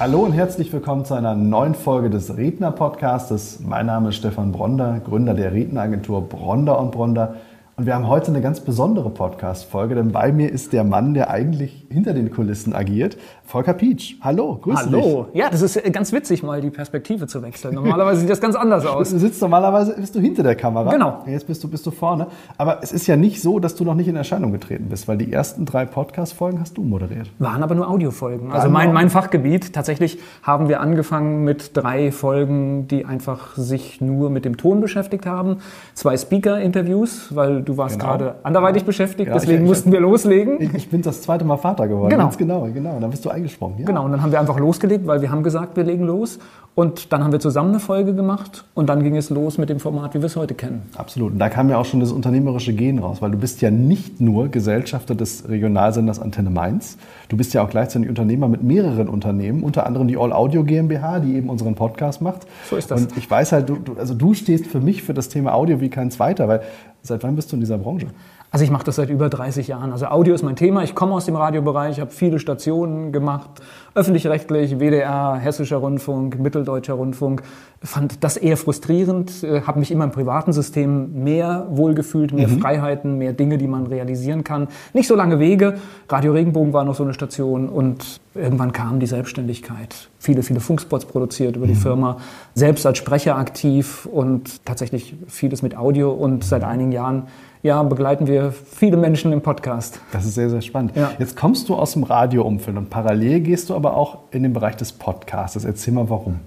Hallo und herzlich willkommen zu einer neuen Folge des Redner-Podcastes. Mein Name ist Stefan Bronder, Gründer der Redneragentur Bronder und Bronder. Und wir haben heute eine ganz besondere Podcast-Folge, denn bei mir ist der Mann, der eigentlich hinter den Kulissen agiert, Volker Pietsch. Hallo, grüß Hallo. dich. Hallo. Ja, das ist ganz witzig, mal die Perspektive zu wechseln. Normalerweise sieht das ganz anders aus. Du sitzt normalerweise, bist du hinter der Kamera. Genau. Jetzt bist du, bist du vorne. Aber es ist ja nicht so, dass du noch nicht in Erscheinung getreten bist, weil die ersten drei Podcast-Folgen hast du moderiert. Waren aber nur Audiofolgen. Also mein, mein Fachgebiet. Tatsächlich haben wir angefangen mit drei Folgen, die einfach sich nur mit dem Ton beschäftigt haben. Zwei Speaker-Interviews, weil du warst genau. gerade anderweitig beschäftigt, ja, deswegen ich, ich, mussten wir loslegen. Ich, ich, bin das zweite Mal Vater geworden. Genau. Ganz genau, genau. Und dann bist du eingesprungen. Ja. Genau, und dann haben wir einfach losgelegt, weil wir haben gesagt, wir legen los. Und dann haben wir zusammen eine Folge gemacht und dann ging es los mit dem Format, wie wir es heute kennen. Absolut. Und da kam ja auch schon das unternehmerische Gen raus, weil du bist ja nicht nur Gesellschafter des Regionalsenders Antenne Mainz, du bist ja auch gleichzeitig Unternehmer mit mehreren Unternehmen, unter anderem die All Audio GmbH, die eben unseren Podcast macht. So ist das. Und ich weiß halt, du, also du stehst für mich für das Thema Audio wie kein zweiter, weil seit wann bist du in dieser Branche? Also ich mache das seit über 30 Jahren. Also Audio ist mein Thema. Ich komme aus dem Radiobereich, habe viele Stationen gemacht, öffentlich-rechtlich, WDR, Hessischer Rundfunk, Mitteldeutscher Rundfunk. Fand das eher frustrierend, äh, habe mich immer im privaten System mehr wohlgefühlt, mehr mhm. Freiheiten, mehr Dinge, die man realisieren kann. Nicht so lange Wege. Radio Regenbogen war noch so eine Station und irgendwann kam die Selbstständigkeit. Viele, viele Funkspots produziert über die mhm. Firma, selbst als Sprecher aktiv und tatsächlich vieles mit Audio und seit einigen Jahren ja, begleiten wir viele Menschen im Podcast. Das ist sehr, sehr spannend. Ja. Jetzt kommst du aus dem Radioumfeld und parallel gehst du aber auch in den Bereich des Podcasts. Erzähl mal warum.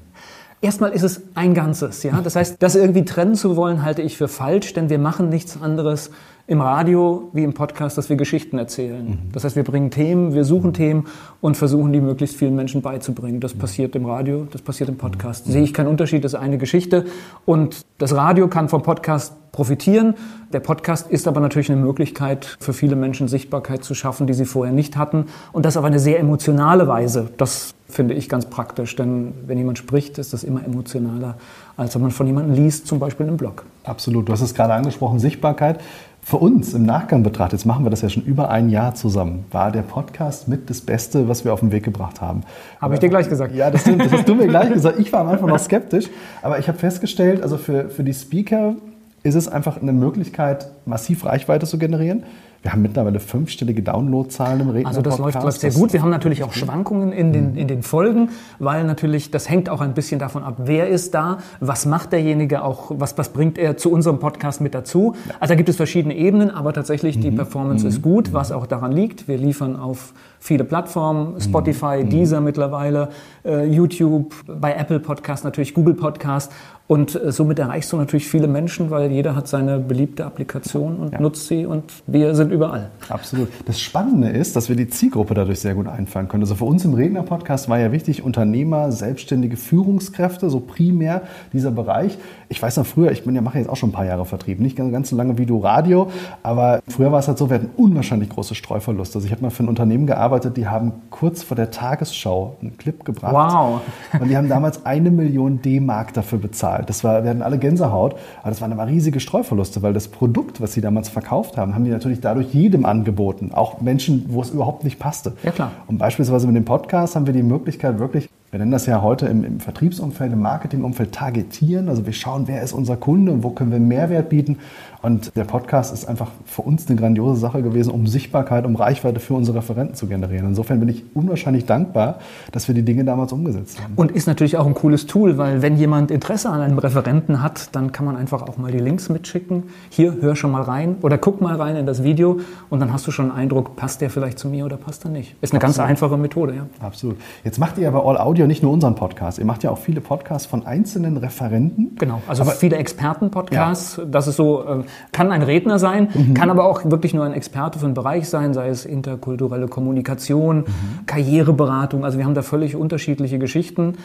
Erstmal ist es ein Ganzes, ja. Das heißt, das irgendwie trennen zu wollen, halte ich für falsch, denn wir machen nichts anderes im Radio wie im Podcast, dass wir Geschichten erzählen. Mhm. Das heißt, wir bringen Themen, wir suchen Themen und versuchen, die möglichst vielen Menschen beizubringen. Das mhm. passiert im Radio, das passiert im Podcast. Mhm. Sehe ich keinen Unterschied, das ist eine Geschichte. Und das Radio kann vom Podcast profitieren. Der Podcast ist aber natürlich eine Möglichkeit, für viele Menschen Sichtbarkeit zu schaffen, die sie vorher nicht hatten. Und das auf eine sehr emotionale Weise. Das finde ich ganz praktisch, denn wenn jemand spricht, ist das immer emotionaler, als wenn man von jemandem liest, zum Beispiel im Blog. Absolut. Du hast es gerade angesprochen, Sichtbarkeit. Für uns im Nachgang betrachtet, jetzt machen wir das ja schon über ein Jahr zusammen, war der Podcast mit das Beste, was wir auf den Weg gebracht haben. Habe ich dir gleich gesagt. Ja, das stimmt. Das hast du mir gleich gesagt. Ich war am Anfang noch skeptisch. Aber ich habe festgestellt, also für, für die Speaker ist es einfach eine Möglichkeit, massiv Reichweite zu generieren. Wir haben mittlerweile fünfstellige Downloadzahlen im Redner Also das läuft, läuft sehr gut. Wir haben natürlich auch Schwankungen in den, in den Folgen, weil natürlich das hängt auch ein bisschen davon ab, wer ist da, was macht derjenige auch, was, was bringt er zu unserem Podcast mit dazu. Also da gibt es verschiedene Ebenen, aber tatsächlich die mhm. Performance mhm. ist gut, was auch daran liegt. Wir liefern auf viele Plattformen, Spotify, mhm. Deezer mittlerweile, äh, YouTube, bei Apple Podcast natürlich, Google Podcast und äh, somit erreichst du natürlich viele Menschen, weil jeder hat seine beliebte Applikation und nutzt sie und wir sind überall. Absolut. Das Spannende ist, dass wir die Zielgruppe dadurch sehr gut einfangen können. Also für uns im Redner-Podcast war ja wichtig, Unternehmer, selbstständige Führungskräfte, so primär dieser Bereich. Ich weiß noch früher, ich bin ja mache jetzt auch schon ein paar Jahre Vertrieb, nicht ganz, ganz so lange wie du Radio, aber früher war es halt so, wir hatten unwahrscheinlich große Streuverluste. Also ich habe mal für ein Unternehmen gearbeitet, die haben kurz vor der Tagesschau einen Clip gebracht. Wow. Und die haben damals eine Million D-Mark dafür bezahlt. Das war, wir hatten alle Gänsehaut, aber das waren aber riesige Streuverluste, weil das Produkt, was sie damals verkauft haben, haben die natürlich dadurch jedem angeboten. Auch Menschen, wo es überhaupt nicht passte. Ja, klar. Und beispielsweise mit dem Podcast haben wir die Möglichkeit, wirklich wir nennen das ja heute im, im, Vertriebsumfeld, im Marketingumfeld targetieren. Also wir schauen, wer ist unser Kunde und wo können wir Mehrwert bieten. Und der Podcast ist einfach für uns eine grandiose Sache gewesen, um Sichtbarkeit, um Reichweite für unsere Referenten zu generieren. Insofern bin ich unwahrscheinlich dankbar, dass wir die Dinge damals umgesetzt haben. Und ist natürlich auch ein cooles Tool, weil wenn jemand Interesse an einem Referenten hat, dann kann man einfach auch mal die Links mitschicken. Hier, hör schon mal rein oder guck mal rein in das Video und dann hast du schon einen Eindruck, passt der vielleicht zu mir oder passt er nicht. Ist eine Absolut. ganz einfache Methode, ja. Absolut. Jetzt macht ihr aber All Audio ja nicht nur unseren Podcast, ihr macht ja auch viele Podcasts von einzelnen Referenten. Genau, also aber, viele Experten-Podcasts. Ja. Das ist so, äh, kann ein Redner sein, mhm. kann aber auch wirklich nur ein Experte für einen Bereich sein, sei es interkulturelle Kommunikation, mhm. Karriereberatung. Also wir haben da völlig unterschiedliche Geschichten.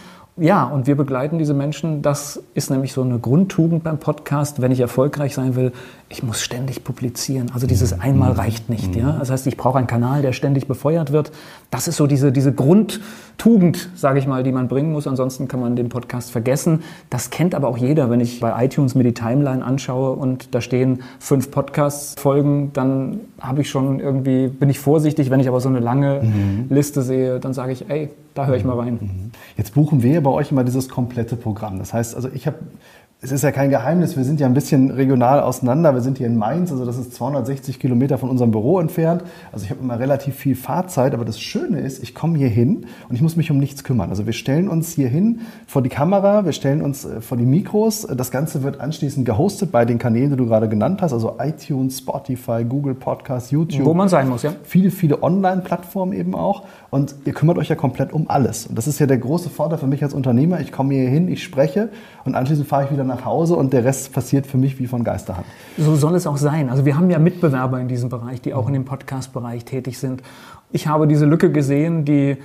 Ja, und wir begleiten diese Menschen. Das ist nämlich so eine Grundtugend beim Podcast. Wenn ich erfolgreich sein will, ich muss ständig publizieren. Also dieses einmal reicht nicht. Ja? Das heißt, ich brauche einen Kanal, der ständig befeuert wird. Das ist so diese, diese Grundtugend, sage ich mal, die man bringen muss. Ansonsten kann man den Podcast vergessen. Das kennt aber auch jeder. Wenn ich bei iTunes mir die Timeline anschaue und da stehen fünf Podcast-Folgen, dann habe ich schon irgendwie, bin ich vorsichtig. Wenn ich aber so eine lange mhm. Liste sehe, dann sage ich, ey, da höre ich mal rein. Mhm. Jetzt buchen wir bei euch immer dieses komplette Programm. Das heißt, also ich habe es ist ja kein Geheimnis, wir sind ja ein bisschen regional auseinander. Wir sind hier in Mainz, also das ist 260 Kilometer von unserem Büro entfernt. Also ich habe immer relativ viel Fahrzeit, aber das Schöne ist, ich komme hier hin und ich muss mich um nichts kümmern. Also wir stellen uns hier hin vor die Kamera, wir stellen uns äh, vor die Mikros. Das Ganze wird anschließend gehostet bei den Kanälen, die du gerade genannt hast, also iTunes, Spotify, Google Podcasts, YouTube. Wo man sein muss, ja. Viele, viele Online-Plattformen eben auch. Und ihr kümmert euch ja komplett um alles. Und das ist ja der große Vorteil für mich als Unternehmer. Ich komme hier hin, ich spreche und anschließend fahre ich wieder nach Hause und der Rest passiert für mich wie von Geisterhand. So soll es auch sein. Also wir haben ja Mitbewerber in diesem Bereich, die auch in dem Podcast-Bereich tätig sind. Ich habe diese Lücke gesehen, die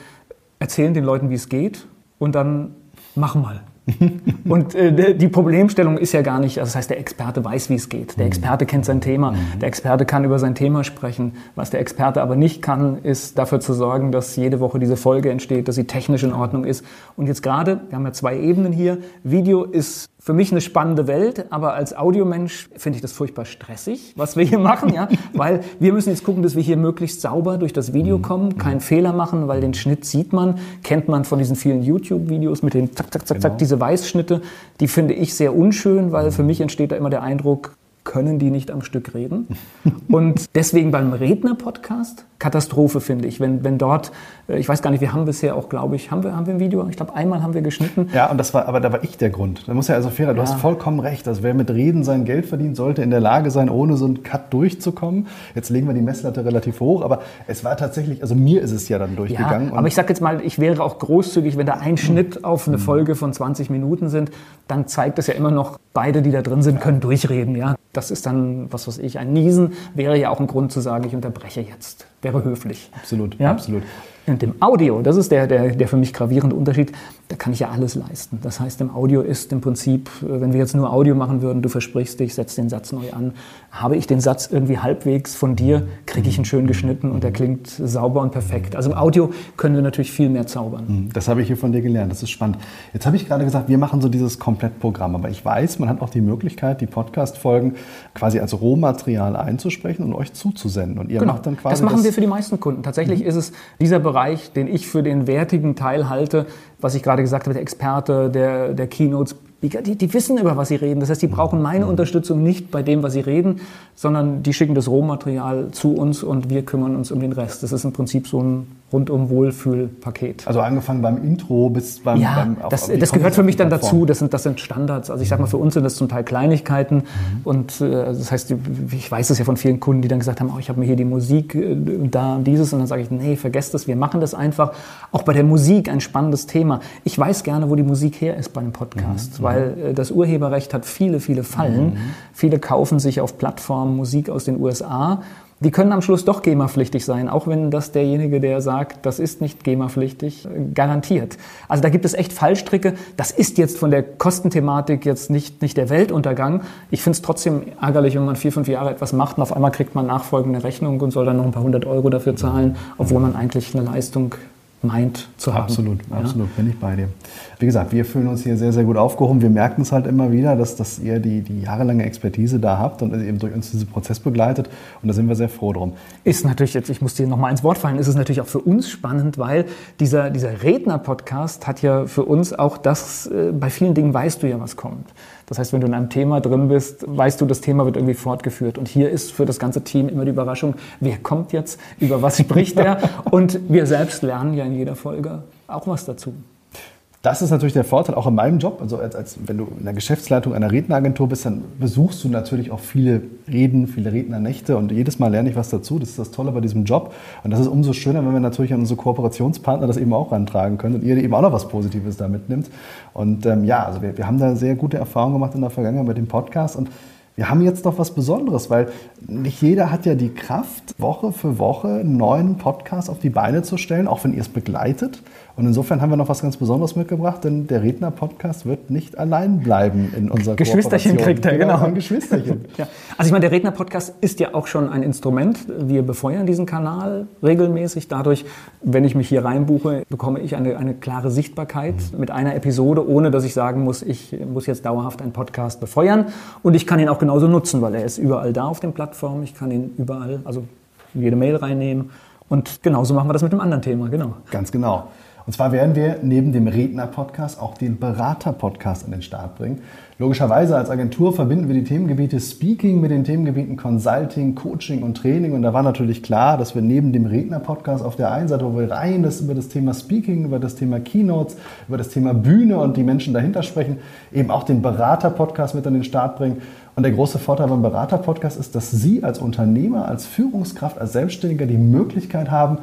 erzählen den Leuten, wie es geht und dann mach mal. und äh, die Problemstellung ist ja gar nicht, also das heißt, der Experte weiß, wie es geht. Der Experte kennt sein Thema. Mhm. Der Experte kann über sein Thema sprechen. Was der Experte aber nicht kann, ist dafür zu sorgen, dass jede Woche diese Folge entsteht, dass sie technisch in Ordnung ist. Und jetzt gerade, wir haben ja zwei Ebenen hier. Video ist für mich eine spannende Welt, aber als Audiomensch finde ich das furchtbar stressig, was wir hier machen, ja, weil wir müssen jetzt gucken, dass wir hier möglichst sauber durch das Video mhm. kommen, keinen Fehler machen, weil den Schnitt sieht man, kennt man von diesen vielen YouTube-Videos mit den zack, zack, zack, genau. zack, diese Weißschnitte, die finde ich sehr unschön, weil für mich entsteht da immer der Eindruck, können die nicht am Stück reden. Und deswegen beim Redner-Podcast Katastrophe, finde ich. Wenn, wenn dort, äh, ich weiß gar nicht, wir haben bisher auch, glaube ich, haben wir, haben wir ein Video? Ich glaube, einmal haben wir geschnitten. Ja, und das war, aber da war ich der Grund. Da muss ja also fairer, du ja. hast vollkommen recht. Also wer mit Reden sein Geld verdient, sollte in der Lage sein, ohne so einen Cut durchzukommen. Jetzt legen wir die Messlatte relativ hoch, aber es war tatsächlich, also mir ist es ja dann durchgegangen. Ja, aber ich sage jetzt mal, ich wäre auch großzügig, wenn da ein Schnitt auf eine Folge von 20 Minuten sind, dann zeigt es ja immer noch, beide, die da drin sind, können durchreden. Ja, das ist dann, was weiß ich, ein Niesen wäre ja auch ein Grund zu sagen, ich unterbreche jetzt wäre höflich. Absolut, ja? absolut. Und im Audio, das ist der, der, der für mich gravierende Unterschied, da kann ich ja alles leisten. Das heißt, im Audio ist im Prinzip, äh, wenn wir jetzt nur Audio machen würden, du versprichst dich, setzt den Satz neu an, habe ich den Satz irgendwie halbwegs von dir, kriege ich ihn schön geschnitten und der klingt sauber und perfekt. Also im Audio können wir natürlich viel mehr zaubern. Mhm, das habe ich hier von dir gelernt, das ist spannend. Jetzt habe ich gerade gesagt, wir machen so dieses Komplettprogramm, aber ich weiß, man hat auch die Möglichkeit, die Podcast-Folgen quasi als Rohmaterial einzusprechen und euch zuzusenden. Und ihr genau. macht dann quasi. Das machen das wir für die meisten Kunden. Tatsächlich mhm. ist es dieser Bereich, Bereich, den ich für den wertigen Teil halte, was ich gerade gesagt habe, der Experte, der, der Keynotes die, die, wissen, über was sie reden. Das heißt, die brauchen meine Unterstützung nicht bei dem, was sie reden, sondern die schicken das Rohmaterial zu uns und wir kümmern uns um den Rest. Das ist im Prinzip so ein rundum Wohlfühlpaket. Also angefangen beim Intro bis beim... Ja, beim, auf, das, das gehört für mich dann dazu. Das sind, das sind Standards. Also ich sage mal, für uns sind das zum Teil Kleinigkeiten. Mhm. Und äh, das heißt, ich weiß es ja von vielen Kunden, die dann gesagt haben, oh, ich habe mir hier die Musik äh, da und dieses. Und dann sage ich, nee, vergesst das, wir machen das einfach. Auch bei der Musik ein spannendes Thema. Ich weiß gerne, wo die Musik her ist bei einem Podcast, mhm. weil äh, das Urheberrecht hat viele, viele Fallen. Mhm. Viele kaufen sich auf Plattformen Musik aus den USA. Die können am Schluss doch GEMA-pflichtig sein, auch wenn das derjenige, der sagt, das ist nicht GEMA-pflichtig, garantiert. Also da gibt es echt Fallstricke. Das ist jetzt von der Kostenthematik jetzt nicht, nicht der Weltuntergang. Ich finde es trotzdem ärgerlich, wenn man vier, fünf Jahre etwas macht und auf einmal kriegt man nachfolgende Rechnung und soll dann noch ein paar hundert Euro dafür zahlen, obwohl man eigentlich eine Leistung meint zu haben. Absolut, ja? absolut, bin ich bei dir. Wie gesagt, wir fühlen uns hier sehr, sehr gut aufgehoben. Wir merken es halt immer wieder, dass, dass ihr die, die jahrelange Expertise da habt und eben durch uns diesen Prozess begleitet. Und da sind wir sehr froh drum. Ist natürlich jetzt, ich muss dir nochmal ins Wort fallen, ist es natürlich auch für uns spannend, weil dieser, dieser Redner-Podcast hat ja für uns auch das, äh, bei vielen Dingen weißt du ja, was kommt. Das heißt, wenn du in einem Thema drin bist, weißt du, das Thema wird irgendwie fortgeführt. Und hier ist für das ganze Team immer die Überraschung, wer kommt jetzt, über was spricht er? Und wir selbst lernen ja in jeder Folge auch was dazu. Das ist natürlich der Vorteil auch in meinem Job. Also als, als wenn du in der Geschäftsleitung einer Redneragentur bist, dann besuchst du natürlich auch viele Reden, viele Rednernächte und jedes Mal lerne ich was dazu. Das ist das Tolle bei diesem Job. Und das ist umso schöner, wenn wir natürlich an unsere Kooperationspartner das eben auch rantragen können und ihr eben auch noch was Positives da mitnimmt. Und ähm, ja, also wir, wir haben da sehr gute Erfahrungen gemacht in der Vergangenheit mit dem Podcast und wir haben jetzt noch was Besonderes, weil nicht jeder hat ja die Kraft, Woche für Woche einen neuen Podcast auf die Beine zu stellen, auch wenn ihr es begleitet. Und insofern haben wir noch was ganz Besonderes mitgebracht, denn der Redner-Podcast wird nicht allein bleiben in unserer Geschwisterchen kriegt er, genau. Ein Geschwisterchen. ja. Also ich meine, der Redner-Podcast ist ja auch schon ein Instrument. Wir befeuern diesen Kanal regelmäßig. Dadurch, wenn ich mich hier reinbuche, bekomme ich eine, eine klare Sichtbarkeit mit einer Episode, ohne dass ich sagen muss, ich muss jetzt dauerhaft einen Podcast befeuern. Und ich kann ihn auch genauso nutzen, weil er ist überall da auf den Plattformen. Ich kann ihn überall, also in jede Mail reinnehmen. Und genauso machen wir das mit dem anderen Thema, genau. Ganz genau. Und zwar werden wir neben dem Redner-Podcast auch den Berater-Podcast an den Start bringen. Logischerweise als Agentur verbinden wir die Themengebiete Speaking mit den Themengebieten Consulting, Coaching und Training. Und da war natürlich klar, dass wir neben dem Redner-Podcast auf der einen Seite, wo wir rein das über das Thema Speaking, über das Thema Keynotes, über das Thema Bühne und die Menschen dahinter sprechen, eben auch den Berater-Podcast mit an den Start bringen und der große Vorteil beim Berater-Podcast ist, dass Sie als Unternehmer, als Führungskraft, als Selbstständiger die Möglichkeit haben,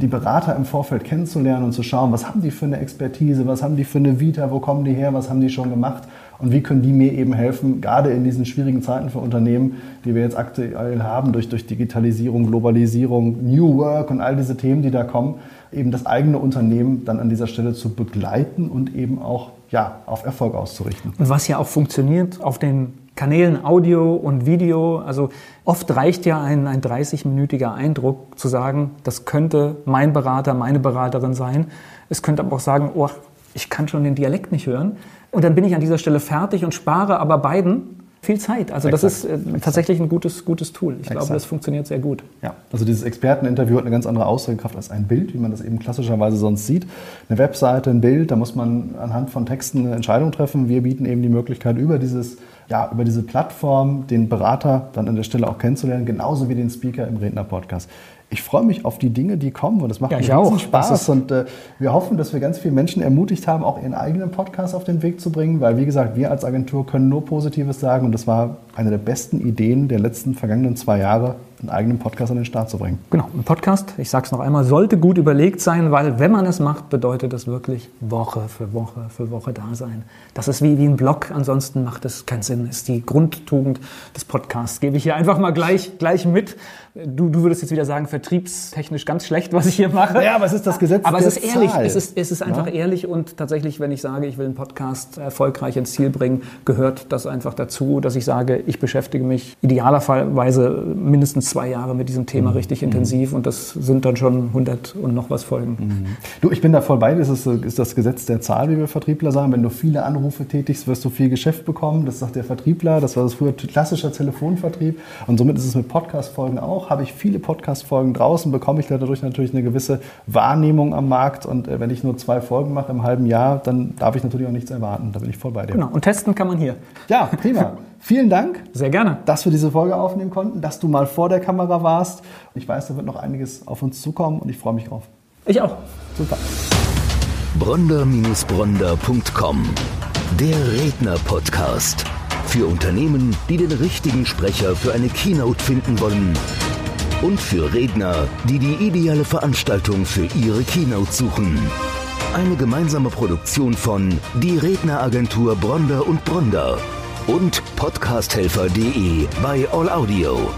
die Berater im Vorfeld kennenzulernen und zu schauen, was haben die für eine Expertise, was haben die für eine Vita, wo kommen die her, was haben die schon gemacht und wie können die mir eben helfen, gerade in diesen schwierigen Zeiten für Unternehmen, die wir jetzt aktuell haben, durch, durch Digitalisierung, Globalisierung, New Work und all diese Themen, die da kommen, eben das eigene Unternehmen dann an dieser Stelle zu begleiten und eben auch ja, auf Erfolg auszurichten. Und was ja auch funktioniert auf den Kanälen Audio und Video. Also oft reicht ja ein, ein 30-minütiger Eindruck zu sagen, das könnte mein Berater, meine Beraterin sein. Es könnte aber auch sagen, oh, ich kann schon den Dialekt nicht hören. Und dann bin ich an dieser Stelle fertig und spare aber beiden viel Zeit. Also Exakt. das ist äh, tatsächlich ein gutes, gutes Tool. Ich Exakt. glaube, das funktioniert sehr gut. Ja, also dieses Experteninterview hat eine ganz andere Aussagekraft als ein Bild, wie man das eben klassischerweise sonst sieht. Eine Webseite, ein Bild, da muss man anhand von Texten eine Entscheidung treffen. Wir bieten eben die Möglichkeit, über dieses ja, über diese Plattform den Berater dann an der Stelle auch kennenzulernen, genauso wie den Speaker im Redner-Podcast ich freue mich auf die Dinge, die kommen und es macht ja, mir Spaß. und äh, wir hoffen, dass wir ganz viele Menschen ermutigt haben, auch ihren eigenen Podcast auf den Weg zu bringen, weil wie gesagt, wir als Agentur können nur Positives sagen und das war eine der besten Ideen der letzten vergangenen zwei Jahre, einen eigenen Podcast an den Start zu bringen. Genau, ein Podcast, ich sage es noch einmal, sollte gut überlegt sein, weil wenn man es macht, bedeutet es wirklich Woche für Woche für Woche da sein. Das ist wie, wie ein Blog, ansonsten macht es keinen Sinn. Ist die Grundtugend des Podcasts. Gebe ich hier einfach mal gleich, gleich mit. Du, du würdest jetzt wieder sagen, vertriebstechnisch ganz schlecht, was ich hier mache. Ja, aber es ist das Gesetz Aber es ist ehrlich, es ist, es ist einfach ja? ehrlich und tatsächlich, wenn ich sage, ich will einen Podcast erfolgreich ins Ziel bringen, gehört das einfach dazu, dass ich sage, ich beschäftige mich idealerweise mindestens zwei Jahre mit diesem Thema mhm. richtig mhm. intensiv und das sind dann schon 100 und noch was Folgen. Mhm. Du, ich bin da voll bei dir. Das ist, ist das Gesetz der Zahl, wie wir Vertriebler sagen. Wenn du viele Anrufe tätigst, wirst du viel Geschäft bekommen. Das sagt der Vertriebler. Das war das früher klassischer Telefonvertrieb. Und somit ist es mit Podcast-Folgen auch. Habe ich viele Podcast-Folgen draußen, bekomme ich dadurch natürlich eine gewisse Wahrnehmung am Markt. Und äh, wenn ich nur zwei Folgen mache im halben Jahr, dann darf ich natürlich auch nichts erwarten. Da bin ich voll bei dir. Genau. Und testen kann man hier. Ja, prima. Vielen Dank. Sehr gerne. Dass wir diese Folge aufnehmen konnten, dass du mal vor der Kamera warst. Ich weiß, da wird noch einiges auf uns zukommen und ich freue mich drauf. Ich auch. Super. Bronder-Bronder.com Der Redner-Podcast. Für Unternehmen, die den richtigen Sprecher für eine Keynote finden wollen. Und für Redner, die die ideale Veranstaltung für ihre Keynote suchen. Eine gemeinsame Produktion von Die Redneragentur Bronder und Bronder und podcasthelfer.de bei All Audio.